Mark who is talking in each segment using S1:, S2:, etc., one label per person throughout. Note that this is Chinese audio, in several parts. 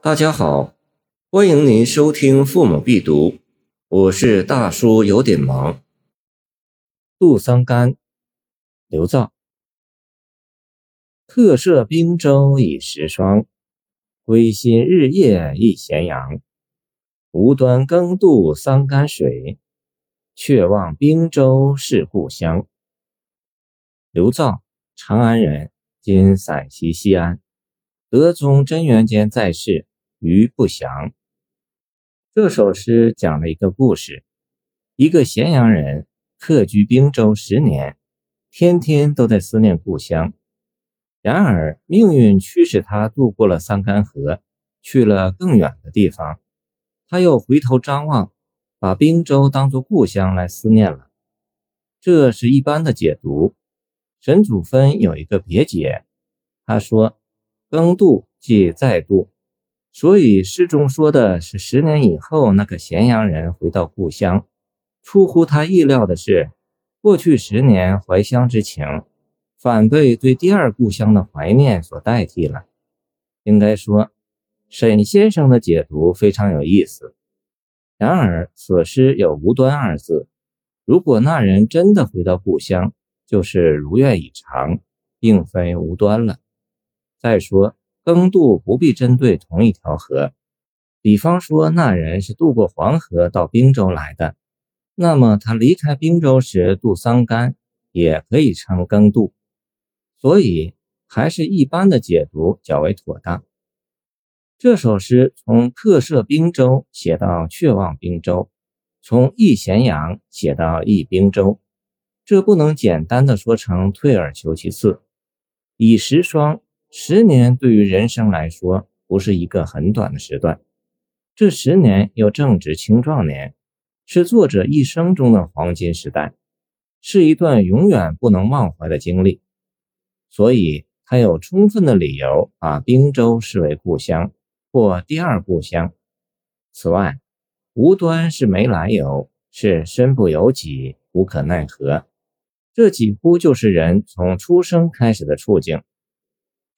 S1: 大家好，欢迎您收听《父母必读》，我是大叔，有点忙。
S2: 杜桑干，刘造。客舍冰州已时霜，归心日夜忆咸阳。无端更渡桑干水，却望滨州是故乡。刘造，长安人，今陕西西安。德宗贞元间在世，余不详。这首诗讲了一个故事：一个咸阳人客居滨州十年，天天都在思念故乡。然而命运驱使他渡过了桑干河，去了更远的地方。他又回头张望，把滨州当作故乡来思念了。这是一般的解读。沈祖芬有一个别解，他说。更渡即再渡，所以诗中说的是十年以后那个咸阳人回到故乡。出乎他意料的是，过去十年怀乡之情，反被对第二故乡的怀念所代替了。应该说，沈先生的解读非常有意思。然而，此诗有“无端”二字，如果那人真的回到故乡，就是如愿以偿，并非无端了。再说，耕渡不必针对同一条河。比方说，那人是渡过黄河到滨州来的，那么他离开滨州时渡桑干，也可以称耕渡。所以，还是一般的解读较为妥当。这首诗从客舍滨州写到却望滨州，从忆咸阳写到忆滨州，这不能简单的说成退而求其次，以时霜。十年对于人生来说不是一个很短的时段，这十年又正值青壮年，是作者一生中的黄金时代，是一段永远不能忘怀的经历，所以他有充分的理由把滨州视为故乡或第二故乡。此外，无端是没来由，是身不由己、无可奈何，这几乎就是人从出生开始的处境。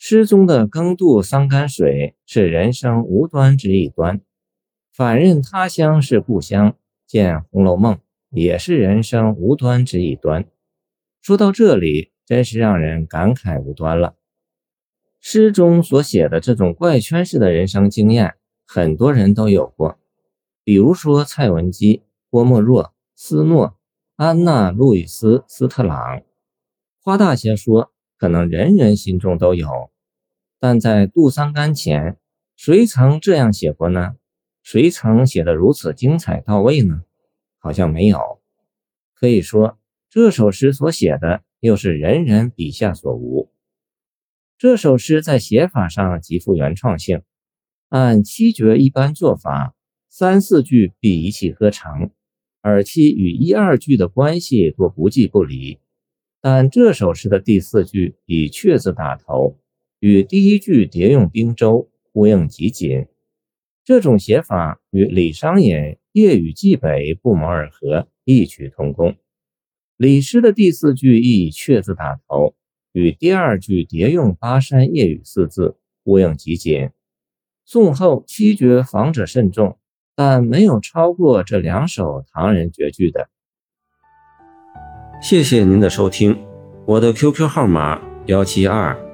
S2: 诗中的耕渡桑干水是人生无端之一端，反认他乡是故乡，见《红楼梦》也是人生无端之一端。说到这里，真是让人感慨无端了。诗中所写的这种怪圈式的人生经验，很多人都有过，比如说蔡文姬、郭沫若、斯诺、安娜·路易斯·斯特朗。花大些说。可能人人心中都有，但在杜桑干前，谁曾这样写过呢？谁曾写得如此精彩到位呢？好像没有。可以说，这首诗所写的又是人人笔下所无。这首诗在写法上极富原创性，按七绝一般做法，三四句必一气呵成，而其与一二句的关系多不即不离。但这首诗的第四句以“却”字打头，与第一句叠用滨州呼应极紧。这种写法与李商隐“夜雨寄北”不谋而合，异曲同工。李诗的第四句亦以“却”字打头，与第二句叠用“巴山夜雨”四字呼应极紧。宋后七绝仿者甚众，但没有超过这两首唐人绝句的。
S1: 谢谢您的收听，我的 QQ 号码幺七二